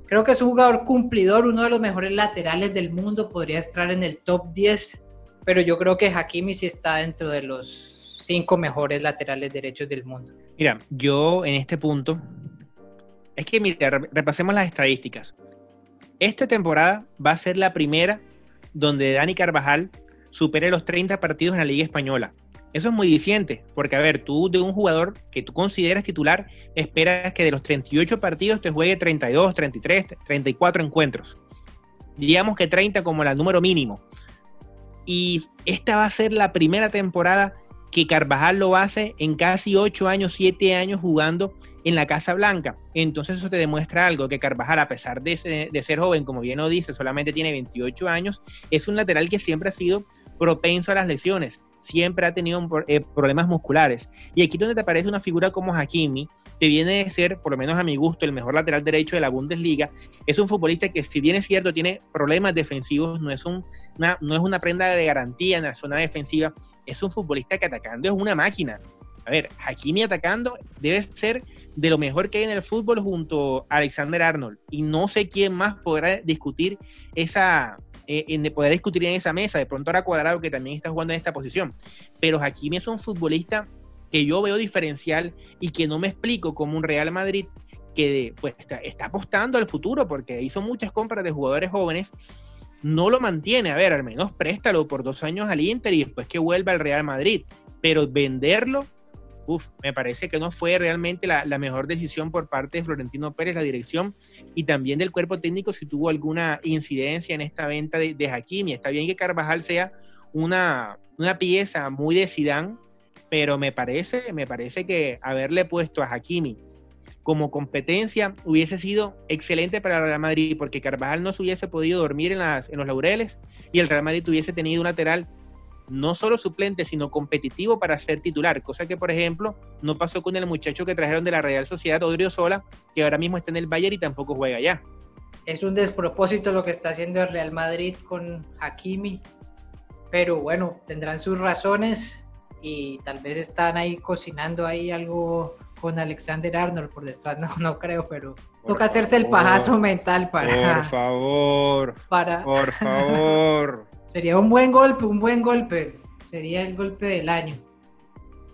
Creo que es un jugador cumplidor, uno de los mejores laterales del mundo, podría estar en el top 10, pero yo creo que Hakimi sí está dentro de los cinco mejores laterales derechos del mundo. Mira, yo en este punto, es que mira, repasemos las estadísticas. Esta temporada va a ser la primera donde Dani Carvajal supere los 30 partidos en la Liga Española. Eso es muy diciente, porque a ver, tú de un jugador que tú consideras titular, esperas que de los 38 partidos te juegue 32, 33, 34 encuentros. Digamos que 30 como el número mínimo. Y esta va a ser la primera temporada que Carvajal lo hace en casi ocho años, siete años jugando en la Casa Blanca. Entonces eso te demuestra algo, que Carvajal, a pesar de ser, de ser joven, como bien lo dice, solamente tiene 28 años, es un lateral que siempre ha sido propenso a las lesiones siempre ha tenido eh, problemas musculares. Y aquí donde te aparece una figura como Hakimi, que viene a ser, por lo menos a mi gusto, el mejor lateral derecho de la Bundesliga, es un futbolista que si bien es cierto tiene problemas defensivos, no es, un, una, no es una prenda de garantía en la zona defensiva, es un futbolista que atacando es una máquina. A ver, Hakimi atacando debe ser de lo mejor que hay en el fútbol junto a Alexander Arnold. Y no sé quién más podrá discutir esa, eh, en poder discutir en esa mesa. De pronto ahora Cuadrado, que también está jugando en esta posición. Pero Hakimi es un futbolista que yo veo diferencial y que no me explico como un Real Madrid que pues está, está apostando al futuro porque hizo muchas compras de jugadores jóvenes no lo mantiene. A ver, al menos préstalo por dos años al Inter y después que vuelva al Real Madrid. Pero venderlo me parece que no fue realmente la, mejor decisión por parte de Florentino Pérez, la dirección y también del cuerpo técnico si tuvo alguna incidencia en esta venta de, de Hakimi. Está bien que Carvajal sea una, una pieza muy de Sidán, pero me parece, me parece que haberle puesto a Hakimi como competencia hubiese sido excelente para el Real Madrid porque Carvajal no se hubiese podido dormir en, en los laureles y el Real Madrid hubiese tenido un lateral no solo suplente, sino competitivo para ser titular, cosa que por ejemplo no pasó con el muchacho que trajeron de la Real Sociedad, Odrio Sola, que ahora mismo está en el Bayern y tampoco juega ya. Es un despropósito lo que está haciendo el Real Madrid con Hakimi, pero bueno, tendrán sus razones y tal vez están ahí cocinando ahí algo con Alexander Arnold por detrás, [LAUGHS] no, no creo, pero toca hacerse el pajazo mental para... Por favor. [LAUGHS] Para... Por favor. Sería un buen golpe, un buen golpe. Sería el golpe del año.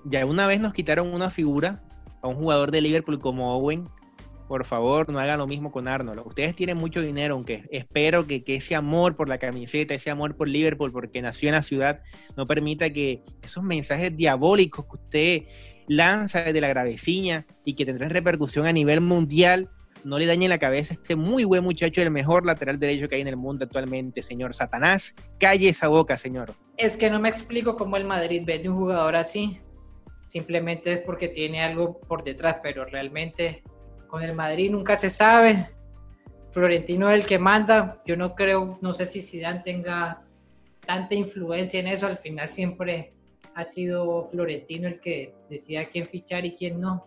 Ya una vez nos quitaron una figura a un jugador de Liverpool como Owen. Por favor, no hagan lo mismo con Arnold. Ustedes tienen mucho dinero, aunque espero que, que ese amor por la camiseta, ese amor por Liverpool, porque nació en la ciudad, no permita que esos mensajes diabólicos que usted lanza desde la graveciña y que tendrán repercusión a nivel mundial, no le dañe la cabeza a este muy buen muchacho, el mejor lateral derecho que hay en el mundo actualmente, señor Satanás. Calle esa boca, señor. Es que no me explico cómo el Madrid vende un jugador así. Simplemente es porque tiene algo por detrás, pero realmente con el Madrid nunca se sabe. Florentino es el que manda. Yo no creo, no sé si Zidane tenga tanta influencia en eso. Al final siempre ha sido Florentino el que decida quién fichar y quién no.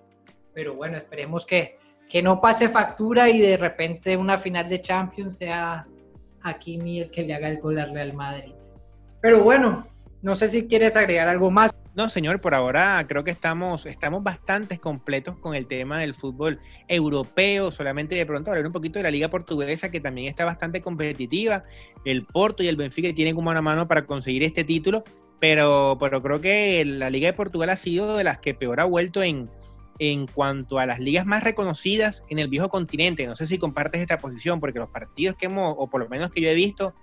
Pero bueno, esperemos que que no pase factura y de repente una final de Champions sea Hakimi el que le haga el gol al Real Madrid. Pero bueno, no sé si quieres agregar algo más. No, señor, por ahora creo que estamos, estamos bastante completos con el tema del fútbol europeo. Solamente de pronto hablar un poquito de la Liga Portuguesa, que también está bastante competitiva. El Porto y el Benfica tienen como una mano para conseguir este título, pero, pero creo que la Liga de Portugal ha sido de las que peor ha vuelto en, en cuanto a las ligas más reconocidas en el viejo continente. No sé si compartes esta posición, porque los partidos que hemos, o por lo menos que yo he visto,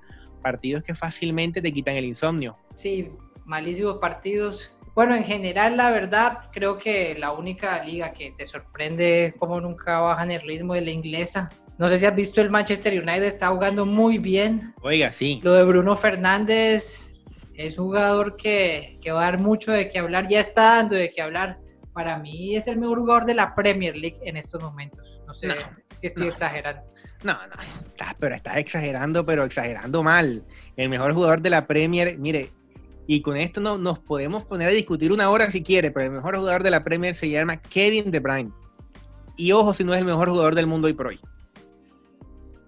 partidos que fácilmente te quitan el insomnio. Sí, malísimos partidos. Bueno, en general, la verdad, creo que la única liga que te sorprende como nunca bajan el ritmo es la inglesa. No sé si has visto el Manchester United, está jugando muy bien. Oiga, sí. Lo de Bruno Fernández es un jugador que, que va a dar mucho de qué hablar, ya está dando de qué hablar para mí es el mejor jugador de la Premier League en estos momentos. No sé si estoy exagerando. No, no, pero estás exagerando, pero exagerando mal. El mejor jugador de la Premier, mire, y con esto no, nos podemos poner a discutir una hora si quiere, pero el mejor jugador de la Premier se llama Kevin De Bruyne. Y ojo si no es el mejor jugador del mundo hoy por hoy.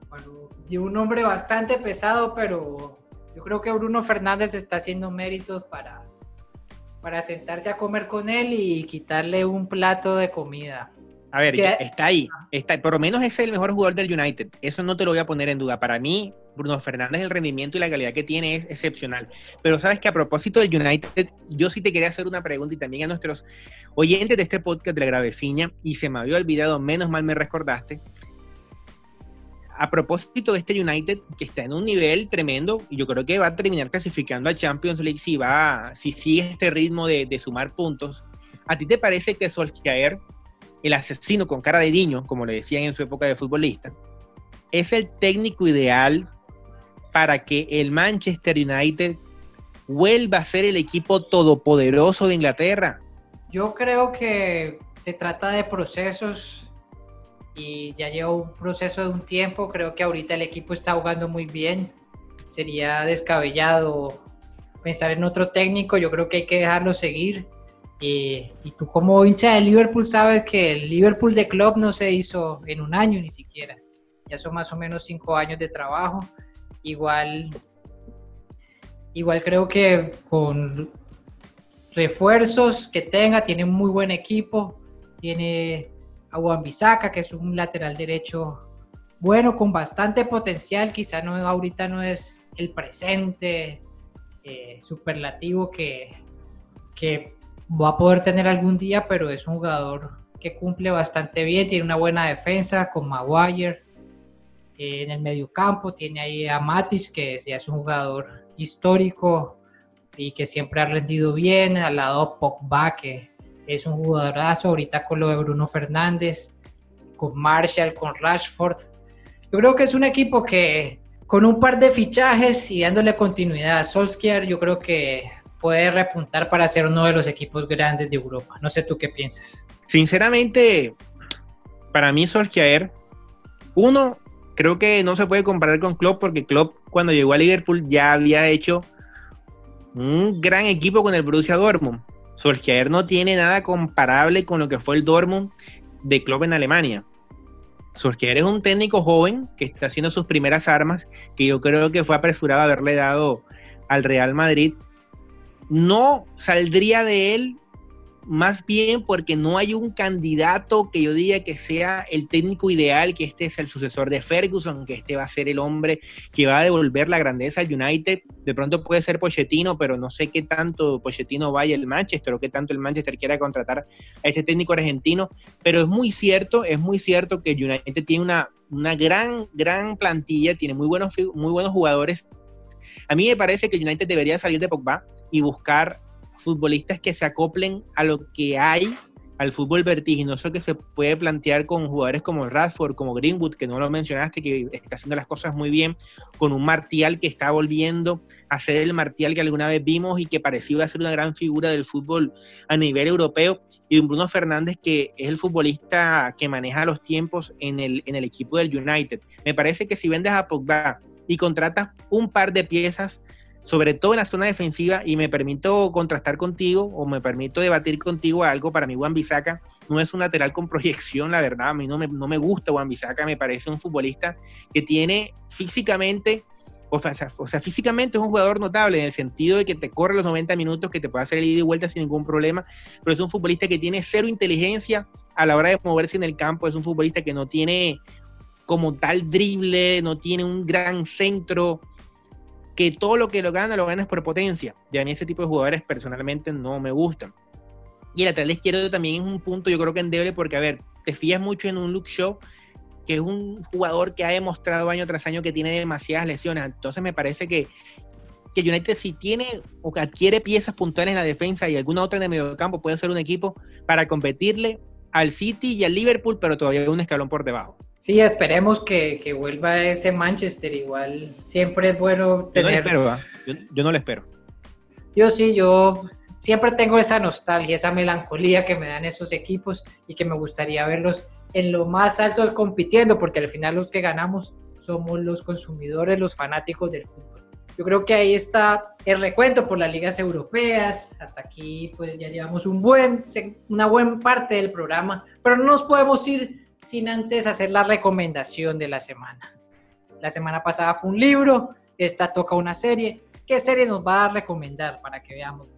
Bueno, y un hombre bastante pesado, pero yo creo que Bruno Fernández está haciendo méritos para para sentarse a comer con él y quitarle un plato de comida. A ver, está ahí, está, por lo menos es el mejor jugador del United, eso no te lo voy a poner en duda. Para mí, Bruno Fernández, el rendimiento y la calidad que tiene es excepcional. Pero sabes que a propósito del United, yo sí te quería hacer una pregunta y también a nuestros oyentes de este podcast de la Graveciña, y se me había olvidado, menos mal me recordaste, a propósito de este United que está en un nivel tremendo, y yo creo que va a terminar clasificando a Champions League si va, si sigue este ritmo de, sumar puntos. ¿A ti te parece que Solskjaer, el asesino con cara de niño, como le decían en su época de futbolista, es el técnico ideal para que el Manchester United vuelva a ser el equipo todopoderoso de Inglaterra? Yo creo que se trata de procesos y ya lleva un proceso de un tiempo. Creo que ahorita el equipo está jugando muy bien. Sería descabellado pensar en otro técnico. Yo creo que hay que dejarlo seguir. Y, tú como hincha de Liverpool sabes que el Liverpool de club no se hizo en un año ni siquiera. Ya son más o menos cinco años de trabajo. Igual, igual creo que con refuerzos que tenga, tiene un muy buen equipo. Tiene a Juan Bisaca, que es un lateral derecho bueno, con bastante potencial. Quizá no, ahorita no es el presente eh, superlativo que, que va a poder tener algún día, pero es un jugador que cumple bastante bien, tiene una buena defensa con Maguire. Eh, en el medio campo tiene ahí a Matis, que ya es un jugador histórico y que siempre ha rendido bien. Al lado Pogba, que es un jugadorazo. Ahorita con lo de Bruno Fernández, con Marshall, con Rashford. Yo creo que es un equipo que con un par de fichajes y dándole continuidad a Solskjaer, yo creo que puede repuntar para ser uno de los equipos grandes de Europa. No sé tú qué piensas. Sinceramente, para mí Solskjaer, uno, creo que no se puede comparar con Klopp porque Klopp cuando llegó a Liverpool ya había hecho un gran equipo con el Borussia Dortmund. Solskjaer no tiene nada comparable con lo que fue el Dortmund de Klopp en Alemania. Solskjaer es un técnico joven que está haciendo sus primeras armas, que yo creo que fue apresurado haberle dado al Real Madrid no saldría de él más bien porque no hay un candidato que yo diga que sea el técnico ideal, que este es el sucesor de Ferguson, que este va a ser el hombre que va a devolver la grandeza al United. De pronto puede ser Pochettino, pero no sé qué tanto Pochettino vaya al Manchester o qué tanto el Manchester quiera contratar a este técnico argentino. Pero es muy cierto, es muy cierto que el United tiene una, una gran, gran plantilla, tiene muy buenos, muy buenos jugadores. A mí me parece que el United debería salir de Pogba y buscar futbolistas que se acoplen a lo que hay al fútbol vertiginoso que se puede plantear con jugadores como Radford, como Greenwood, que no lo mencionaste, que está haciendo las cosas muy bien, con un Martial que está volviendo a ser el Martial que alguna vez vimos y que parecía ser una gran figura del fútbol a nivel europeo, y un Bruno Fernández que es el futbolista que maneja los tiempos en el, en el equipo del United. Me parece que si vendes a Pogba y contratas un par de piezas sobre todo en la zona defensiva, y me permito contrastar contigo o me permito debatir contigo algo, para mí Juan Bisaca no es un lateral con [LAUGHS] proyección, la verdad, a mí no me, no me gusta Juan Bisaca, me parece un futbolista que tiene físicamente, o sea, o sea, físicamente es un jugador notable en el sentido de que te corre los 90 minutos, que te puede hacer el ida y vuelta sin ningún problema, pero es un futbolista que tiene cero inteligencia a la hora de moverse en el campo, es un futbolista que no tiene como tal drible, no tiene un gran centro, que todo lo que lo gana, lo ganas por potencia. Y a mí ese tipo de jugadores personalmente no me gustan. Y el lateral izquierdo también es un punto, yo creo que endeble, porque, a ver, te fías mucho en un Luke Show, que es un jugador que ha demostrado año tras año que tiene demasiadas lesiones. Entonces me parece que, que United si tiene o que adquiere piezas puntuales en la defensa y alguna otra en el medio campo, puede ser un equipo para competirle al City y al Liverpool, pero todavía un escalón por debajo. Sí, esperemos que, que, vuelva ese Manchester. Igual siempre es bueno tener. Yo no le espero, yo, yo, no le espero. Yo sí, yo siempre tengo esa nostalgia, esa melancolía que me dan esos equipos y que me gustaría verlos en lo más alto compitiendo, porque al final los que ganamos somos los consumidores, los fanáticos del fútbol. Yo creo que ahí está el recuento por las ligas europeas. Hasta aquí pues ya llevamos un buen, una buena parte del programa, pero no nos podemos ir sin antes hacer la recomendación de la semana. La semana pasada fue un libro, esta toca una serie. ¿Qué serie nos va a recomendar para que veamos?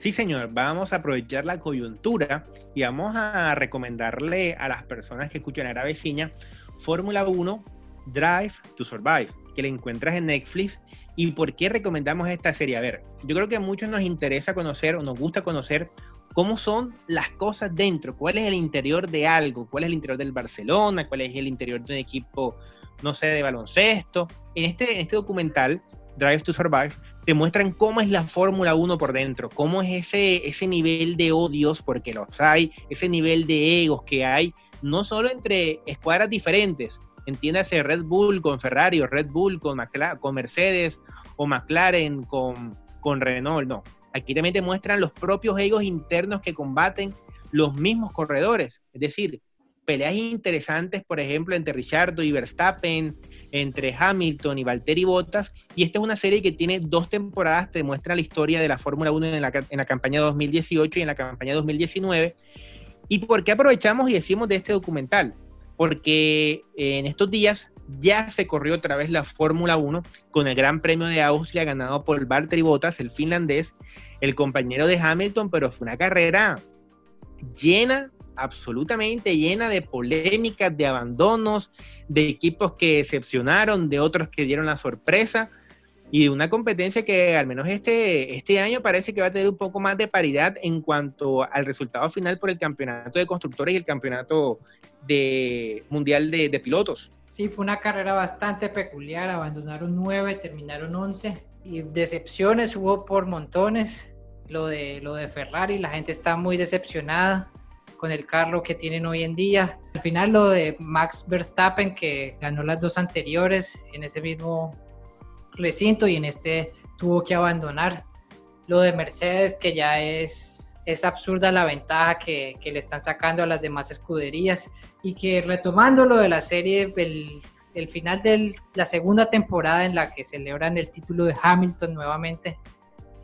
Sí, señor, vamos a aprovechar la coyuntura y vamos a recomendarle a las personas que escuchan a la vecina Fórmula 1 Drive to Survive, que la encuentras en Netflix. ¿Y por qué recomendamos esta serie? A ver, yo creo que a muchos nos interesa conocer o nos gusta conocer cómo son las cosas dentro, cuál es el interior de algo, cuál es el interior del Barcelona, cuál es el interior de un equipo, no sé, de baloncesto. En este, este documental, Drive to Survive, te muestran cómo es la Fórmula 1 por dentro, cómo es ese, ese nivel de odios, porque los hay, ese nivel de egos que hay, no solo entre escuadras diferentes, entiéndase Red Bull con Ferrari o Red Bull con, con Mercedes o McLaren con con Renault, no. Aquí también te muestran los propios egos internos que combaten los mismos corredores. Es decir, peleas interesantes, por ejemplo, entre Richardo y Verstappen, entre Hamilton y Valtteri Bottas. Y esta es una serie que tiene dos temporadas, te muestra la historia de la Fórmula 1 en la, en la campaña 2018 y en la campaña 2019. ¿Y por qué aprovechamos y decimos de este documental? Porque en estos días ya se corrió otra vez la Fórmula 1 con el Gran Premio de Austria ganado por Valtteri Bottas, el finlandés, el compañero de Hamilton, pero fue una carrera llena absolutamente llena de polémicas, de abandonos, de equipos que decepcionaron, de otros que dieron la sorpresa y una competencia que al menos este, este año parece que va a tener un poco más de paridad en cuanto al resultado final por el campeonato de constructores y el campeonato de mundial de, de pilotos. Sí, fue una carrera bastante peculiar, abandonaron nueve, terminaron once y decepciones hubo por montones. Lo de, lo de Ferrari, la gente está muy decepcionada con el carro que tienen hoy en día. Al final lo de Max Verstappen que ganó las dos anteriores en ese mismo recinto y en este tuvo que abandonar. Lo de Mercedes que ya es, es absurda la ventaja que, le están sacando a las demás escuderías y que retomando lo de la serie, el, el final de la segunda temporada en la que celebran el título de Hamilton nuevamente,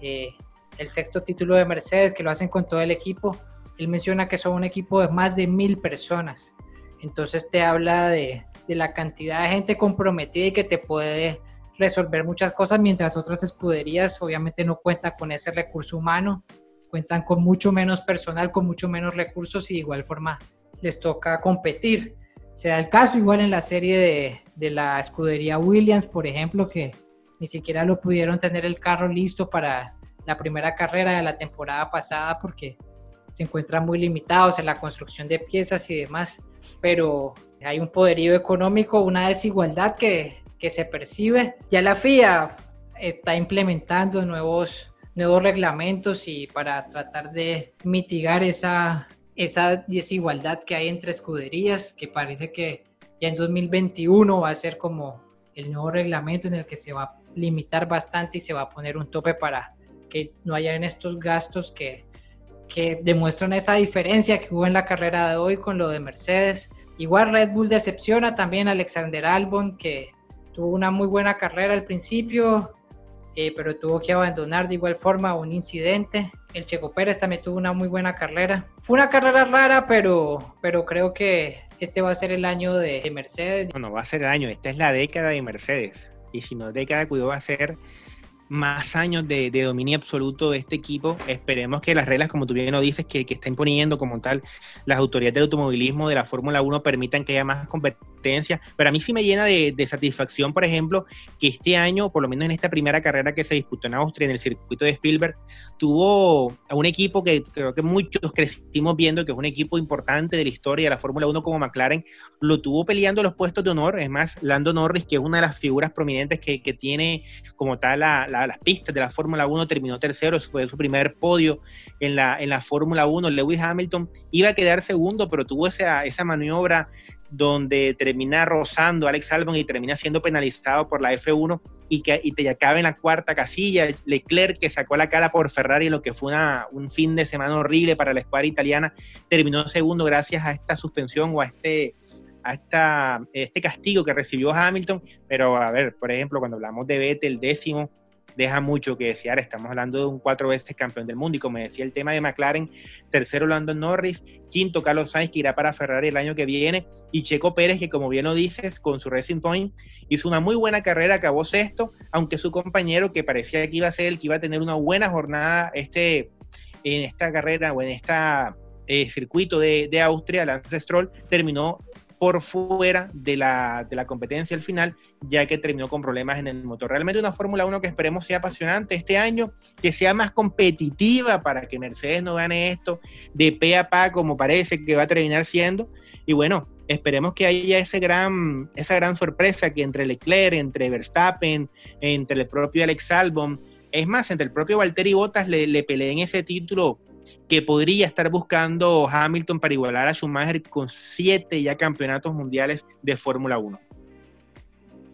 eh, el sexto título de Mercedes que lo hacen con todo el equipo, él menciona que son un equipo de más de mil personas. Entonces te habla de, la cantidad de gente comprometida y que te puede resolver muchas cosas, mientras otras escuderías obviamente no cuentan con ese recurso humano, cuentan con mucho menos personal, con mucho menos recursos y de igual forma les toca competir. Se da el caso igual en la serie de, de la escudería Williams, por ejemplo, que ni siquiera lo pudieron tener el carro listo para la primera carrera de la temporada pasada porque se encuentran muy limitados en la construcción de piezas y demás, pero hay un poderío económico, una desigualdad que, que se percibe. Ya la FIA está implementando nuevos, nuevos reglamentos y para tratar de mitigar esa, esa desigualdad que hay entre escuderías, que parece que ya en 2021 va a ser como el nuevo reglamento en el que se va a limitar bastante y se va a poner un tope para que no haya en estos gastos que que demuestran esa diferencia que hubo en la carrera de hoy con lo de Mercedes. Igual Red Bull decepciona también a Alexander Albon, que tuvo una muy buena carrera al principio, eh, pero tuvo que abandonar de igual forma un incidente. El Checo Pérez también tuvo una muy buena carrera. Fue una carrera rara, pero, pero creo que este va a ser el año de, Mercedes. No, no va a ser el año, esta es la década de Mercedes. Y si no década, cuidado, va a ser más años de, dominio absoluto de este equipo. Esperemos que las reglas, como tú bien lo dices, que, que está imponiendo como tal las autoridades del automovilismo de la Fórmula 1 permitan que haya más competencia. Pero a mí sí me llena de, satisfacción, por ejemplo, que este año, por lo menos en esta primera carrera que se disputó en Austria, en el circuito de Spielberg, tuvo a un equipo que creo que muchos crecimos viendo, que es un equipo importante de la historia de la Fórmula 1 como McLaren, lo tuvo peleando los puestos de honor. Es más, Lando Norris, que es una de las figuras prominentes que, tiene como tal la las pistas de la Fórmula 1, terminó tercero, fue su primer podio en la, Fórmula 1. Lewis Hamilton iba a quedar segundo, pero tuvo esa maniobra donde termina rozando Alex Albon y termina siendo penalizado por la F1 y que y te acaba en la cuarta casilla. Leclerc, que sacó la cara por Ferrari en lo que fue una, un fin de semana horrible para la escuadra italiana, terminó segundo gracias a esta suspensión o a este a esta, este castigo que recibió Hamilton, pero a ver, por ejemplo, cuando hablamos de Vettel, décimo, deja mucho que desear. Estamos hablando de un cuatro veces campeón del mundo y como decía el tema de McLaren, tercero Lando Norris, quinto Carlos Sainz que irá para Ferrari el año que viene y Checo Pérez que como bien lo dices con su Racing Point hizo una muy buena carrera, acabó sexto, aunque su compañero que parecía que iba a ser el que iba a tener una buena jornada este, en esta carrera o en este circuito de, de Austria, Lance Stroll, terminó por fuera de la, de la competencia al final, ya que terminó con problemas en el motor. Realmente una Fórmula 1 que esperemos sea apasionante este año, que sea más competitiva para que Mercedes no gane esto de pe a pa como parece que va a terminar siendo. Y bueno, esperemos que haya ese gran, esa gran sorpresa que entre Leclerc, entre Verstappen, entre el propio Alex Albon, es más, entre el propio Valtteri Bottas le, le peleen ese título que podría estar buscando Hamilton para igualar a Schumacher con siete ya campeonatos mundiales de Fórmula 1.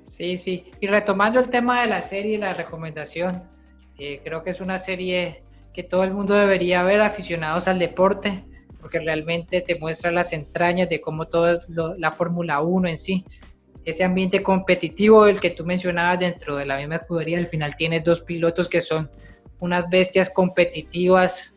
Sí, sí. Y retomando el tema de la serie y la recomendación, Eh, creo que es una serie que todo el mundo debería ver, aficionados al deporte, porque realmente te muestra las entrañas de cómo todo es la Fórmula 1 en sí. Ese ambiente competitivo del que tú mencionabas dentro de la misma escudería, al final tienes dos pilotos que son unas bestias competitivas,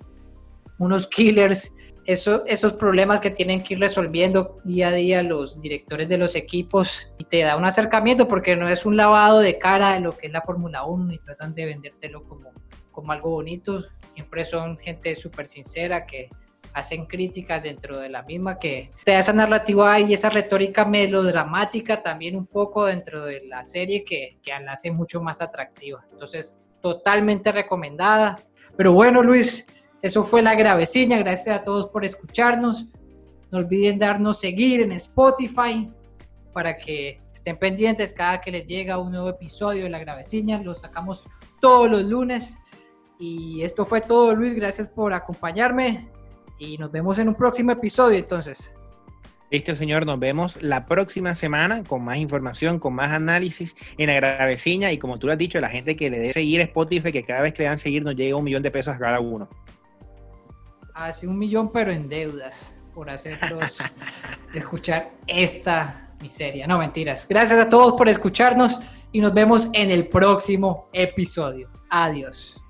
unos killers, eso, esos problemas que tienen que ir resolviendo día a día los directores de los equipos y te da un acercamiento porque no es un lavado de cara de lo que es la Fórmula 1 y tratan de vendértelo como, como algo bonito, siempre son gente súper sincera que hacen críticas dentro de la misma que te da esa narrativa y esa retórica melodramática también un poco dentro de la serie que, que la hace mucho más atractiva. Entonces, totalmente recomendada. Pero bueno, Luis, eso fue la gravecilla. Gracias a todos por escucharnos. No olviden darnos seguir en Spotify para que estén pendientes cada que les llega un nuevo episodio de la gravecilla. Lo sacamos todos los lunes. Y esto fue todo, Luis. Gracias por acompañarme y nos vemos en un próximo episodio entonces. Listo, señor, nos vemos la próxima semana con más información, con más análisis en la graveciña y como tú lo has dicho, la gente que le dé seguir Spotify, que cada vez que le dan seguir nos llega un millón de pesos a cada uno. Hace un millón, pero en deudas, por hacerlos [LAUGHS] escuchar esta miseria. No, mentiras. Gracias a todos por escucharnos y nos vemos en el próximo episodio. Adiós.